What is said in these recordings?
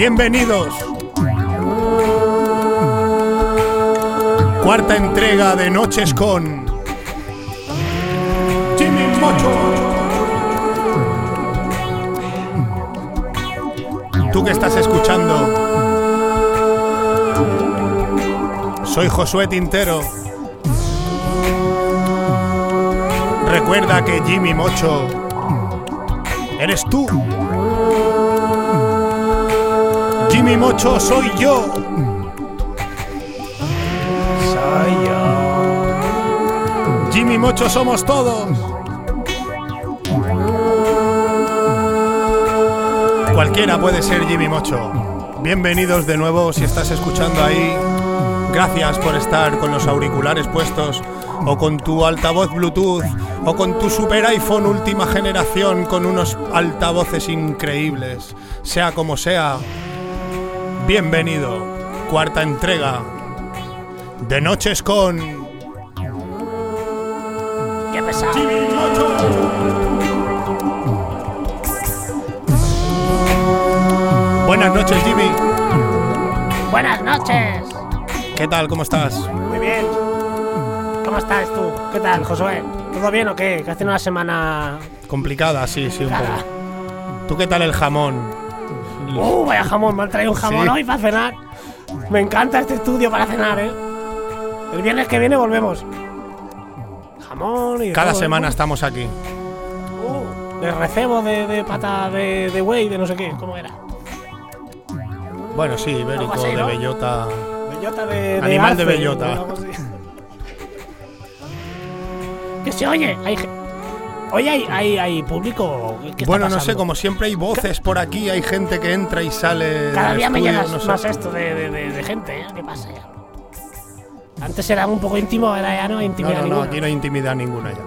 Bienvenidos. Cuarta entrega de Noches con Jimmy Mocho. Tú que estás escuchando, soy Josué Tintero. Recuerda que Jimmy Mocho eres tú. Jimmy Mocho soy yo. Soy yo. Jimmy Mocho somos todos. Cualquiera puede ser Jimmy Mocho. Bienvenidos de nuevo si estás escuchando ahí. Gracias por estar con los auriculares puestos o con tu altavoz Bluetooth o con tu super iPhone última generación con unos altavoces increíbles. Sea como sea, bienvenido. Cuarta entrega de Noches con Qué pesado. Buenas noches, Jimmy. Buenas noches. ¿Qué tal? ¿Cómo estás? Muy bien. ¿Cómo estás tú? ¿Qué tal, Josué? ¿Todo bien o qué? Que hace una semana. Complicada, sí, sí, un poco. ¿Tú qué tal el jamón? Uh, vaya jamón, me han traído un jamón Sí. hoy para cenar. Me encanta este estudio para cenar, ¿eh? El viernes que viene volvemos. Jamón y. Cada todo, ¿eh? semana estamos aquí. Uh, de recebo de, de pata de, de buey, de no sé qué. ¿Cómo era? Bueno, sí, ibérico, así, de bellota. Bellota de. Animal de bellota. que se oye. Hay, Oye, hay, hay, hay público. ¿Qué está Bueno, no sé, como siempre hay voces por aquí, hay gente que entra y sale. Cada día me no sé. más esto de, de, de- de gente, ¿eh? ¿Qué pasa ya? Antes era un poco íntimo, ahora ya no hay No, intimidad no, no, ninguna. aquí no hay intimidad ninguna ya.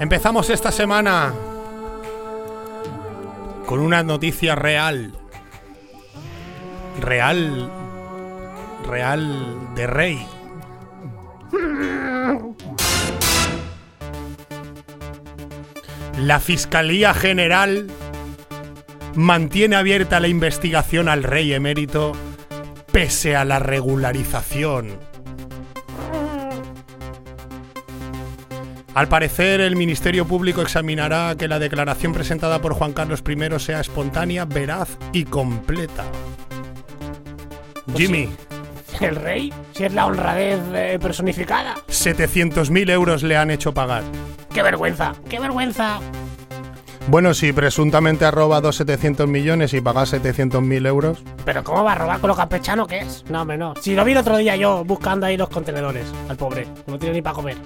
Empezamos esta semana con una noticia real. Real. Real de rey. La Fiscalía General mantiene abierta la investigación al rey emérito pese a la regularización. Al parecer, el Ministerio Público examinará que la declaración presentada por Juan Carlos I sea espontánea, veraz y completa. Jimmy, El rey, si es la honradez eh, personificada. 700.000 euros le han hecho pagar. ¡Qué vergüenza! ¡Qué vergüenza! Bueno, si presuntamente ha robado 700 millones y paga 700.000 euros, Pero ¿cómo va a robar con lo campechano que es? No, hombre, no. Si lo vi el otro día yo buscando ahí los contenedores, al pobre. No tiene ni para comer.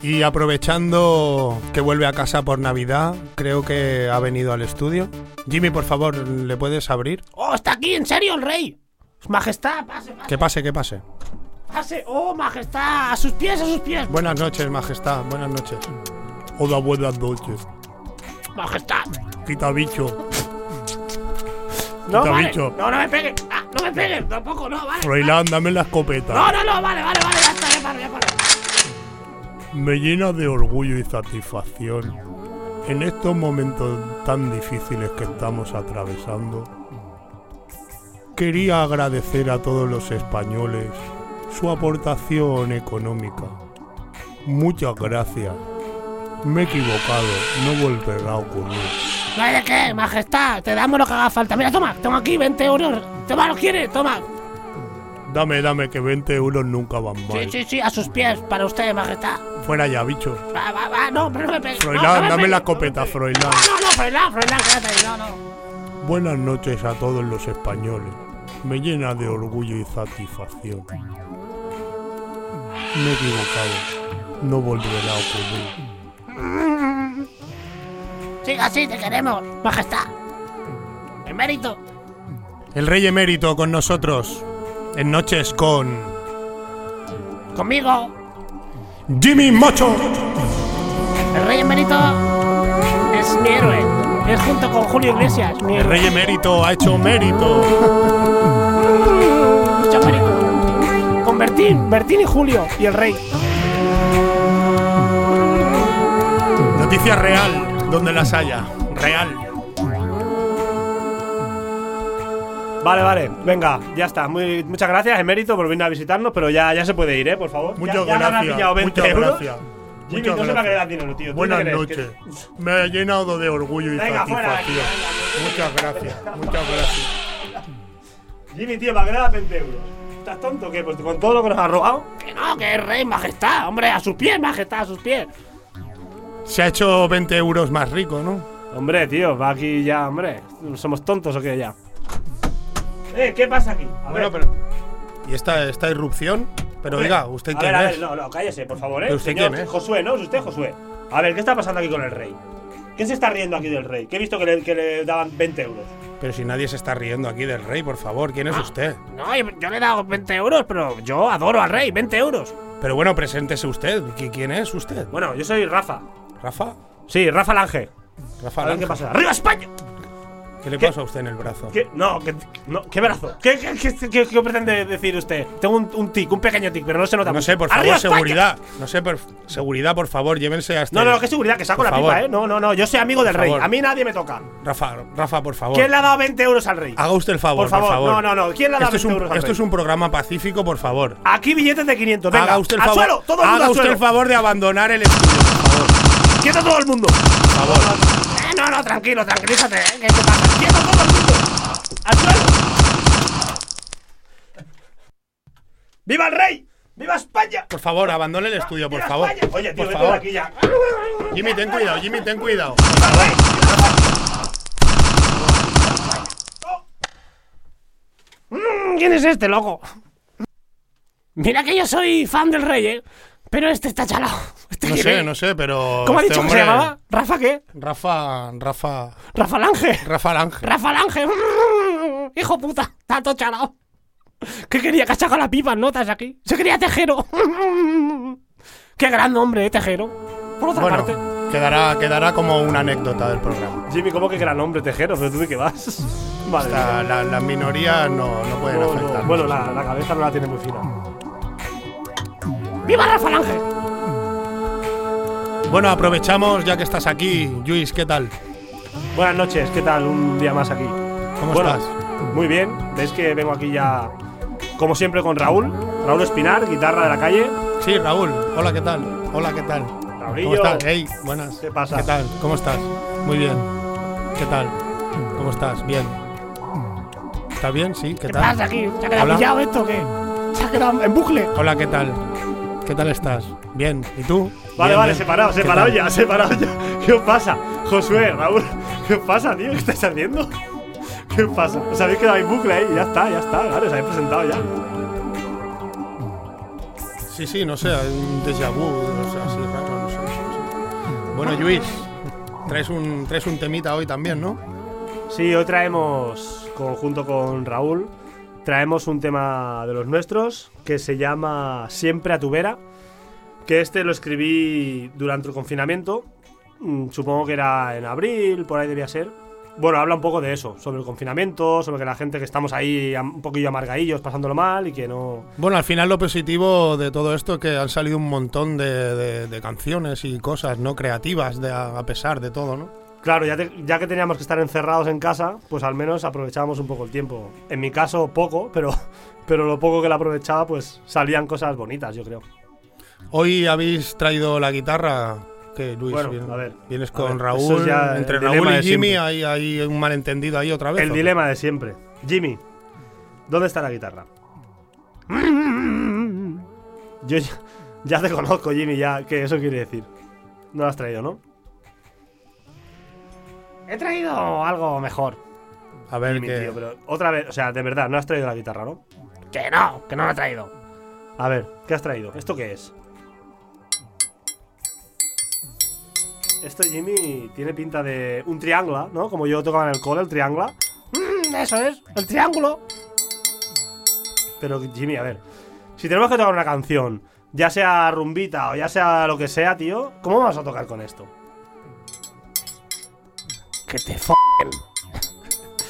Y aprovechando que vuelve a casa por Navidad, creo que ha venido al estudio. Jimmy, por favor, ¿le puedes abrir? ¡Oh, está aquí! ¿En serio el rey? Majestad, pase, pase, Que pase, que pase. Pase. ¡Oh, majestad! ¡A sus pies, a sus pies! Buenas noches, Majestad, buenas noches. Hola, buenas noches. ¡Majestad! Quita bicho. No, Quita vale. bicho. No, no me peguen. Ah, no me peguen. Tampoco, no, vale. Froilán, dame la escopeta. No, no, no, vale, vale, vale. Ya está, ya paro, ya paro. Me llena de orgullo y satisfacción en estos momentos tan difíciles que estamos atravesando. Quería agradecer a todos los españoles su aportación económica. Muchas gracias. Me he equivocado, no volverá a ocurrir. No hay de qué, majestad. Te damos lo que haga falta. Mira, toma, toma aquí 20 euros. Toma, ¿los quieres? Toma. Dame, dame, que 20 euros nunca van Sí, mal. sí, sí, a sus pies, para usted, majestad. Fuera ya, bicho. Va, va, va, no, pero no me pegues. Froilán, no, no me dame pegues, la pegues. Froilán. No, no, no, Froilán, Froilán, quédate ahí, no, no. Buenas noches a todos los españoles. Me llena de orgullo y satisfacción. Me he equivocado. No volverá a ocurrir. Siga así, te queremos, majestad. En mérito. El rey emérito con nosotros. En noches con Conmigo, Jimmy Mocho. el rey emérito es mi héroe. Es junto con Julio Iglesias, mi El héroe. rey emérito ha hecho mérito. Bertín, Bertín y Julio y el rey. Noticia real, donde las haya. Real. Vale, vale, venga, ya está. Muy, muchas gracias, Emérito, por venir a visitarnos, pero ya, ya se puede ir, ¿eh? Por favor. Muchas ya, ya me han gracias. pillado 20 muchas euros. gracias. Jimmy, Muchas no se me va a quedar dinero, tío. ¿Tú Buenas noches. Que- Me he llenado de orgullo y Venga, fuera satisfacción. Muchas gracias, muchas gracias. Jimmy, tío, ¿para qué le das 20 euros? ¿Estás tonto o qué? Pues con todo lo que nos has robado. Que no, que es rey, majestad, hombre, a sus pies, majestad, a sus pies. Se ha hecho 20 euros más rico, ¿no? Hombre, tío, va aquí ya, hombre. ¿Somos tontos o qué ya? Eh, ¿qué pasa aquí? A Bueno, ver. pero. ¿Y esta, esta irrupción? Pero Hombre, diga, ¿usted a quién ver, a es? ver, no, no, cállese, por favor, ¿eh? ¿Pero usted Señor quién es? Josué, ¿no? ¿Es usted Josué? A ver, ¿qué está pasando aquí con el rey? ¿Quién se está riendo aquí del rey? Que he visto que le, que le daban 20 euros. Pero si nadie se está riendo aquí del rey, por favor, ¿quién Ah. es usted? No, yo, le he dado 20 euros, pero yo adoro al rey, 20 euros. Pero bueno, preséntese usted. ¿Qui- ¿Quién es usted? Bueno, yo soy Rafa. ¿Rafa? Sí, Rafa Lange. ¿Rafa ver qué Lange? pasa. ¡Arriba España! ¿Qué le pasa a usted en el brazo? ¿Qué? No, ¿qué, no, ¿qué brazo? ¿Qué, qué, qué- qué- pretende decir usted? Tengo un, un tic, un pequeño tic, pero no se nota No mucho. sé, por ¡Arriba favor, España! seguridad. No sé, por seguridad, por favor, llévense a este. No, no, qué seguridad, que saco Por la favor. pipa, ¿eh? No, no, no, yo soy amigo del Por rey. favor. A mí nadie me toca. Rafa, Rafa, por favor. ¿Quién le ha dado 20 euros al rey? Haga usted el favor, Por favor, favor. no, no, no. ¿Quién le ha dado esto es 20 un, euros al Esto rey? es un programa pacífico, por favor. Aquí billetes de 500, venga. haga usted el al favor. suelo, todo el mundo haga al usted suelo. el favor de abandonar el estudio, por favor. ¡Quieto todo el mundo! Por favor. No, no, tranquilo, tranquilízate, ¿eh? ¿Qué te pasa? ¡Quieto todo el mundo! ¡Al suelo! ¡Viva el rey! ¡Viva España! Por favor, abandone el estudio, por ¡Viva favor. España! Oye, tío, por favor. aquí ya. Jimmy, ten cuidado, Jimmy, ten cuidado. ¡Viva el rey! Mm, ¿Quién es este, loco? Mira que yo soy fan del rey, ¿eh? Pero este está chalado. Este No sé, no sé, pero. ¿Cómo ha este dicho que se hombre- llamaba? ¿Rafa qué? Rafa. Rafa. Rafa Lange. Rafa Lange. Rafa Lange. Hijo puta, está todo chalado. ¿Qué quería? Que ha sacado la pipa, notas aquí. Se quería Tejero. Qué gran nombre, ¿eh? Tejero. Por otra Bueno, parte. quedará, quedará como una anécdota del programa. Jimmy, ¿cómo que gran hombre, tejero? ¿Pero tú de qué vas? Vale. Hasta la, la minoría no, no pueden No, no, afectar. Bueno, la, la cabeza no la tiene muy fina. ¡Viva Rafa Lange! Bueno, aprovechamos ya que estás aquí. Luis, ¿qué tal? Buenas noches, ¿qué tal? Un día más aquí. ¿Cómo Bueno, estás? Muy bien. ¿Ves que vengo aquí ya, como siempre, con Raúl? Raúl Espinar, guitarra de la calle. Sí, Raúl. Hola, ¿qué tal? Hola, ¿qué tal? Raulillo. ¿Cómo estás? Hey, buenas. ¿Qué pasa? ¿Qué tal? ¿Cómo estás? Muy bien. ¿Qué tal? ¿Cómo estás? Bien. ¿Estás bien? Sí, ¿qué ¿Qué tal? pasa aquí? ¿Se ha quedado pillado esto o qué? ¿Se ha quedado en bucle? Hola, ¿qué tal? ¿Qué tal estás? Bien. ¿Y tú? Vale, Bien, vale, bien. separado, ¿Qué separado ya, separado ya. ¿Qué os pasa? Josué, Raúl, ¿qué os pasa, tío? ¿Qué estáis haciendo? ¿Qué os pasa? Os habéis quedado en bucle ahí, ya está, ya está, claro, os habéis presentado ya. Sí, sí, no sé, hay un déjà vu, o sea, así raro, no sé. Bueno, Luis, traes un, traes un temita hoy también, ¿no? Sí, hoy traemos, conjunto con Raúl, traemos un tema de los nuestros que se llama Siempre a tu vera. Que este lo escribí durante el confinamiento. mm, Supongo que era en abril, por ahí debía ser. Bueno, habla un poco de eso, sobre el confinamiento, sobre que la gente que estamos ahí un poquillo amargadillos, pasándolo mal y que no. Bueno, al final lo positivo de todo esto es que han salido un montón de, de- canciones y cosas no creativas de, a pesar de todo, ¿no? Claro, ya, te- ya que teníamos que estar encerrados en casa, pues al menos aprovechábamos un poco el tiempo. En mi caso, poco, pero, pero lo poco que lo aprovechaba, pues salían cosas bonitas, yo creo. Hoy habéis traído la guitarra. que Luis? Bueno, a ver, vienes a con ver, Raúl. ya entre Raúl y Jimmy hay, hay un malentendido ahí otra vez. El dilema de siempre. Jimmy, ¿dónde está la guitarra? Yo ya, ya te conozco, Jimmy, ya. ¿Qué eso quiere decir? No la has traído, ¿no? He traído algo mejor. A ver, que. tío, pero otra vez, o sea, de verdad, no has traído la guitarra, ¿no? Que no, que no lo he traído. A ver, ¿qué has traído? ¿Esto qué es? Esto, Jimmy, tiene pinta de un triángulo, ¿no? Como yo tocaba en el cole, el triángulo. Mm, eso es, el triángulo. Pero, Jimmy, a ver. Si tenemos que tocar una canción, ya sea rumbita o ya sea lo que sea, tío, ¿cómo vamos a tocar con esto? Que te f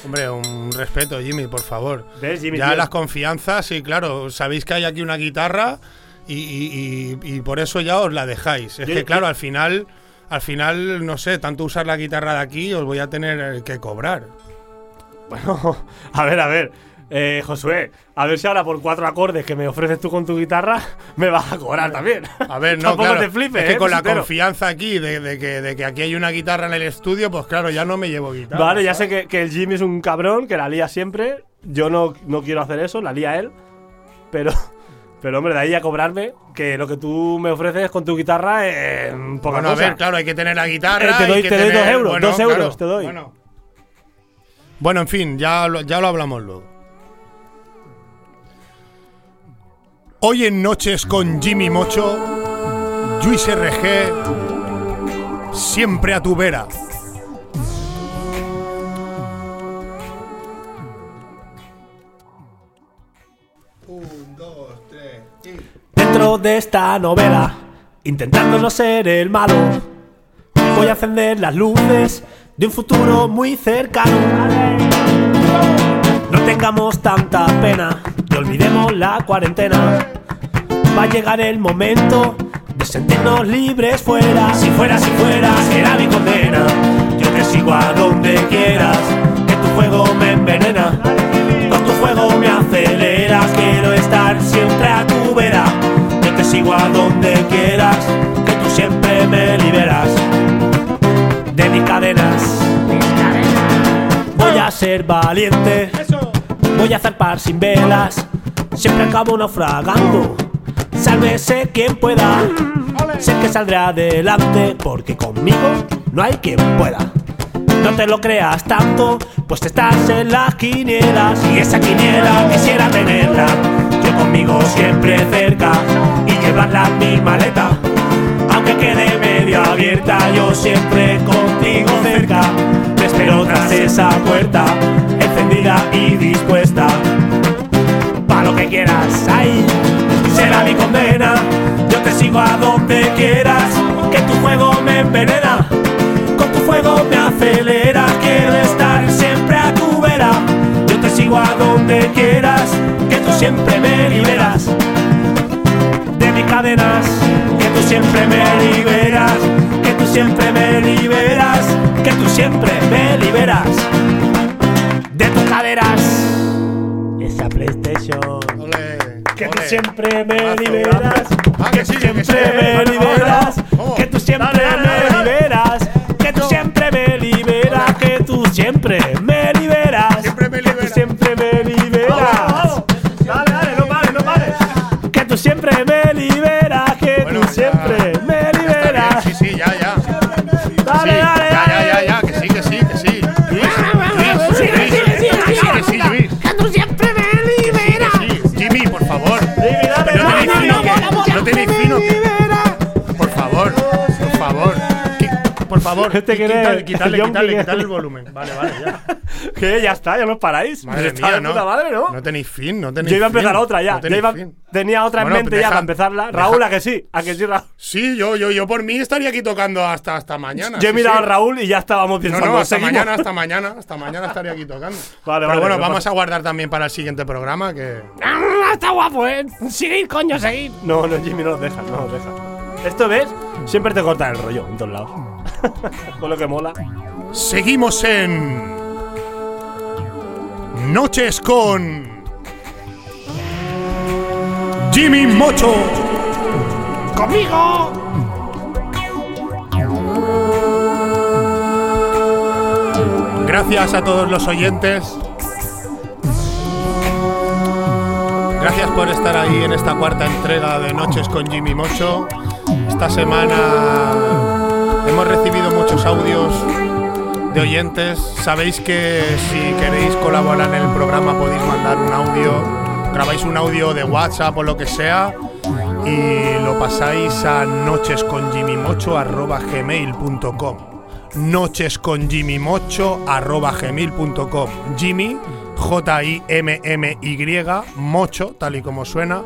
Hombre, un respeto, Jimmy, por favor. ¿Ves, Jimmy? Ya tío? las confianzas, sí, claro. Sabéis que hay aquí una guitarra y, y- y- y por eso ya os la dejáis. Es que, claro, al final, al final, no sé, tanto usar la guitarra de aquí os voy a tener que cobrar. Bueno, a ver, a ver. Eh, Josué, a ver si ahora por cuatro acordes que me ofreces tú con tu guitarra me vas a cobrar también. A ver, no, claro, te flipes, es que ¿eh, con la confianza aquí de, de que, de que aquí hay una guitarra en el estudio, pues claro, ya no me llevo guitarra. Vale, ya sé que, que el Jimmy es un cabrón, que la lía siempre. Yo no, no quiero hacer eso, la lía él. Pero, pero hombre, de ahí a cobrarme, que lo que tú me ofreces con tu guitarra es eh, poca Bueno, a ver, claro, hay que tener la guitarra. Eh, te hay doy- que te doy tener- dos euros, bueno, dos euros claro, te doy. Bueno. Bueno, en fin, ya lo, ya lo hablamos luego. Hoy en Noches con Jimmy Mocho, Luis RG, siempre a tu vera. Un, dos, tres, Dentro de esta novela, intentando no ser el malo, voy a encender las luces de un futuro muy cercano. No tengamos tanta pena y olvidemos la cuarentena. Va a llegar el momento de sentirnos libres fuera. Si fuera, si fuera, será mi condena. Yo te sigo a donde quieras, que tu juego me envenena. Con tu juego me aceleras, quiero estar siempre a tu vera. Yo te sigo a donde quieras, que tú siempre me liberas de mis cadenas. A ser valiente, voy a zarpar sin velas, siempre acabo naufragando. Sálvese quien pueda, sé que saldré adelante, porque conmigo no hay quien pueda. No te lo creas tanto, pues estás en las quinielas y esa quiniela quisiera tenerla. Yo conmigo siempre cerca y llevarla en mi maleta. Aunque quede medio abierta, yo siempre contigo cerca. Te espero tras esa puerta, encendida y dispuesta. Pa' lo que quieras, ahí será mi condena. Yo te sigo a donde quieras, que tu juego me envenena. Con tu fuego me acelera, quiero estar siempre a tu vera. Yo te sigo a donde quieras, que tú siempre me liberas de mis cadenas, que tú siempre me liberas, siempre me liberas, que tú siempre me liberas de tus caderas. Esa PlayStation. Que tú siempre me liberas, Ah, que que siempre me liberas, que tú siempre Dale, dale, me liberas, que tú siempre me liberas, que tú siempre favor, Este qui- quiere- quitarle, quitarle, John quitarle, quiere- quitarle el volumen. Vale, vale, ya. Que ya está, ya no os paráis. Madre Está mía, de no. puta madre, ¿no? No tenéis fin, no tenéis Yo iba a empezar fin. otra ya. No iba- tenía otra en Bueno, mente deja- ya para empezarla. deja- Raúl, ¿a que sí? ¿A que sí, Raúl? Sí, yo, yo, yo por mí estaría aquí tocando hasta, hasta mañana. Yo he sí, mirado sí. a Raúl y ya estábamos No, pensando. no, hasta ¿seguimos? mañana, hasta mañana, hasta mañana estaría aquí tocando. Vale, Pero vale, bueno, no vamos pasa- a guardar también para el siguiente programa que. Ah, está guapo, eh. Seguid, coño, seguid. No, no, Jimmy, no nos dejas, no nos dejas. Esto ves, siempre te cortan el rollo en todos lados. Con lo que mola. Seguimos en. Noches con. Jimmy Mocho. ¡Conmigo! Gracias a todos los oyentes. Gracias por estar ahí en esta cuarta entrega de Noches con Jimmy Mocho. Esta semana hemos recibido muchos audios de oyentes. Sabéis que si queréis colaborar en el programa podéis mandar un audio, grabáis un audio de WhatsApp o lo que sea y lo pasáis a nochesconjimmymocho@gmail.com. Nochesconjimmymocho@gmail.com. Jimmy J I M M Y Mocho, tal y como suena.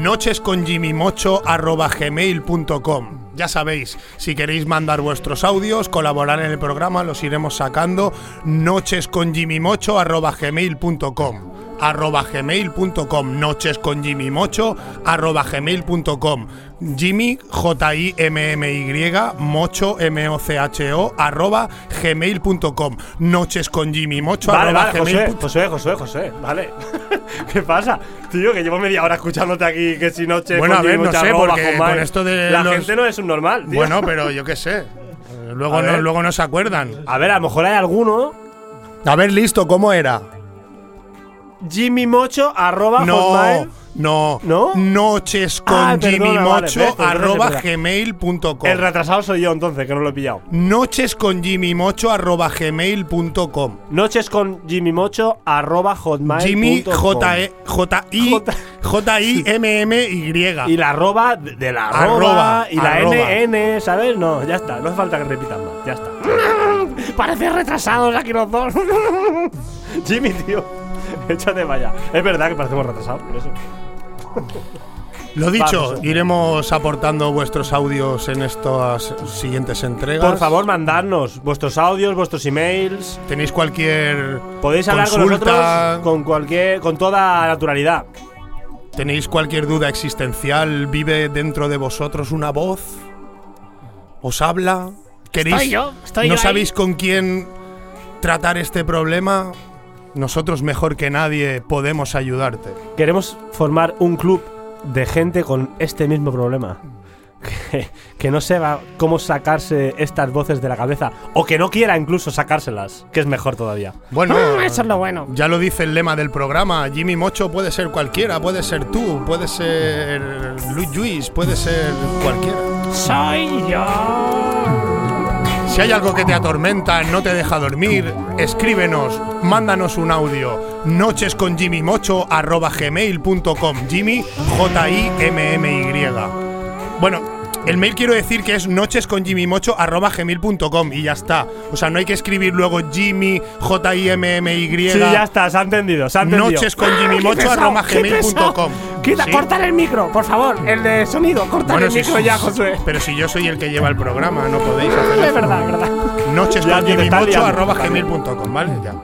nochesconjimmymocho@gmail.com. Ya sabéis, si queréis mandar vuestros audios, colaborar en el programa, los iremos sacando. nochesconjimmymocho@gmail.com. arroba gmail.com. Noches con Jimmy Mocho arroba gmail.com. Jimmy, J-I-M-M-Y, Mocho, M-O-C-H-O, arroba gmail.com. Noches con Jimmy Mocho Vale, arroba vale, José. José, José, José, vale. ¿Qué pasa? Tío, que llevo media hora escuchándote aquí que si noche. Bueno, con a ver, Jimmy no sé, arroba, porque con esto de La los- gente no es un normal, tío. Bueno, pero yo qué sé. Luego no, luego no se acuerdan. A ver, a lo mejor hay alguno. A ver, listo, ¿cómo era? Jimmy Mocho, arroba No, hotmail. no, ¿No? Noches con Ah, Jimmy perdona, vale, arroba gmail.com. El retrasado soy yo entonces, que no lo he pillado. Noches con Jimmy Mocho arroba gmail.com. Noches con Jimmy Mocho, arroba hotmail. Jimmy J. E J I J- J I M M Y. Y la arroba de la arroba, Arroba, y la arroba. NN, ¿sabes? No, ya está, no hace falta que repitan más, ya está. Parece retrasados aquí los dos. Jimmy, tío, échate vaya. Es verdad que parecemos retrasados, por eso. Lo dicho, Vamos. iremos aportando vuestros audios en estas siguientes entregas. Por favor, mandadnos vuestros audios, vuestros emails. tenéis cualquier Podéis hablar con nosotros con cualquier, con toda naturalidad. tenéis cualquier duda existencial, vive dentro de vosotros una voz, os habla, queréis, Estoy yo, estoy no yo ahí. sabéis con quién tratar este problema, nosotros mejor que nadie podemos ayudarte. Queremos formar un club de gente con este mismo problema. Que, que no sepa cómo sacarse estas voces de la cabeza. O que no quiera incluso sacárselas. Que es mejor todavía. Bueno, Eso es lo bueno. ya lo dice el lema del programa, Jimmy Mocho puede ser cualquiera, puede ser tú, puede ser Luis Lluís, puede ser cualquiera. Soy yo. Si hay algo que te atormenta, no te deja dormir, escríbenos, mándanos un audio. Noches con Jimmy Mocho arroba gmail.com. Jimmy J-I-M-M-Y. Bueno, el mail quiero decir que es noches con Jimmy Mocho arroba gmail.com y ya está. O sea, no hay que escribir luego Jimmy J-I-M-M-Y. Sí, ya está, se ha entendido. Se ha entendido. Noches con Jimmy Qué Mocho pesado, arroba gmail.com. Quita, Sí. cortar el micro, por favor. El de sonido, cortar Bueno, el micro ya. Josué. Pero si yo soy el que lleva el programa, no podéis hacer Es eso. verdad, es verdad. Noches gmail.com, ¿vale? Ya.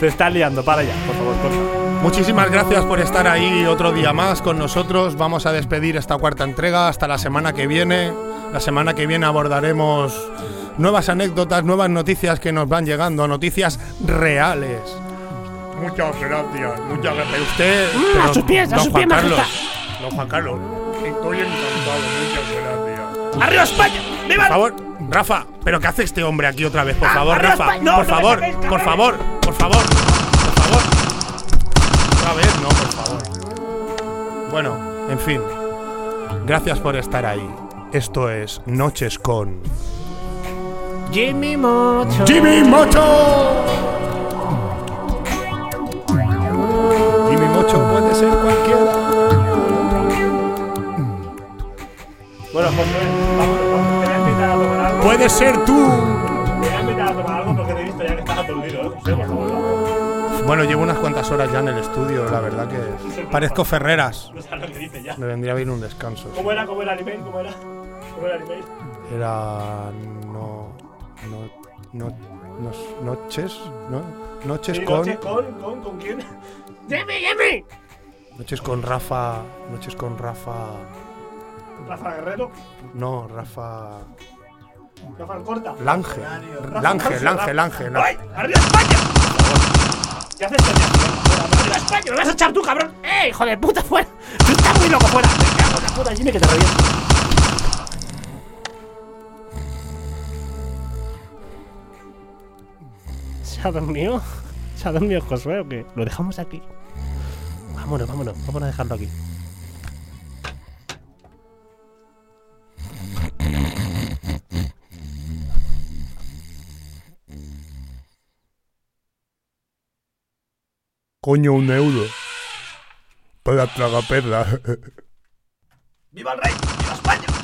Te estás liando, para ya, por favor, por favor. Muchísimas gracias por estar ahí otro día más con nosotros. Vamos a despedir esta cuarta entrega hasta la semana que viene. La semana que viene abordaremos nuevas anécdotas, nuevas noticias que nos van llegando, noticias reales. Muchas gracias, muchas gracias. Usted, Mm, a sus pies, a sus Juan pies, Carlos, don Juan Carlos, estoy encantado, muchas gracias. ¡Arriba España! ¡Viva! Por favor, Rafa, ¿pero qué hace este hombre aquí otra vez? Por Ah, favor, arriba Rafa. No, por no favor, saquéis, por favor, por favor, por favor. Otra vez, no, por favor. Bueno, en fin. Gracias por estar ahí. Esto es Noches con Jimmy Mocho. Jimmy Mocho. Por favor, vamos. Bueno, llevo unas cuantas horas ya en el estudio, la verdad que parezco Ferreras. No sabes lo que dice ya. Me vendría bien un descanso. ¿Cómo era? ¿Cómo era el email? ¿Cómo era? ¿Cómo era el email? Era no no no noches, ¿no? Noches con noche con, con, ¿con quién? ¡Jimmy, Jimmy! noches con Rafa, noches con Rafa, Rafa Guerrero, no, Rafa Rafa Corta. Lange, Lange, Lange, Lange. ¡Arriba España! ¿Qué haces? ¡Arriba España! ¡Me vas a echar tú, cabrón! ¡Eh, hijo de puta, fuera! ¡Tú estás muy loco, fuera! Me cago en la puta, Jimmy, que te reviento. ¿Se ha dormido? ¿Se ha dormido Josué o qué? ¿Lo dejamos aquí? Vámonos, vámonos. Vamos a dejarlo aquí. Coño, un euro. Para tragar perra. ¡Viva el rey! ¡Viva España!